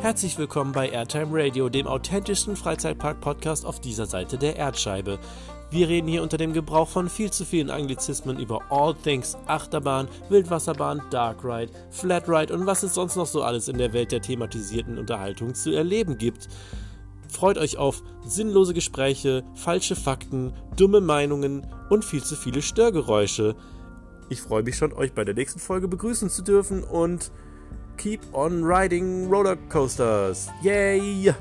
Herzlich willkommen bei Airtime Radio, dem authentischsten Freizeitpark-Podcast auf dieser Seite der Erdscheibe. Wir reden hier unter dem Gebrauch von viel zu vielen Anglizismen über All Things Achterbahn, Wildwasserbahn, Dark Ride, Flat Ride und was es sonst noch so alles in der Welt der thematisierten Unterhaltung zu erleben gibt. Freut euch auf sinnlose Gespräche, falsche Fakten, dumme Meinungen und viel zu viele Störgeräusche. Ich freue mich schon, euch bei der nächsten Folge begrüßen zu dürfen und keep on riding roller coasters. Yay!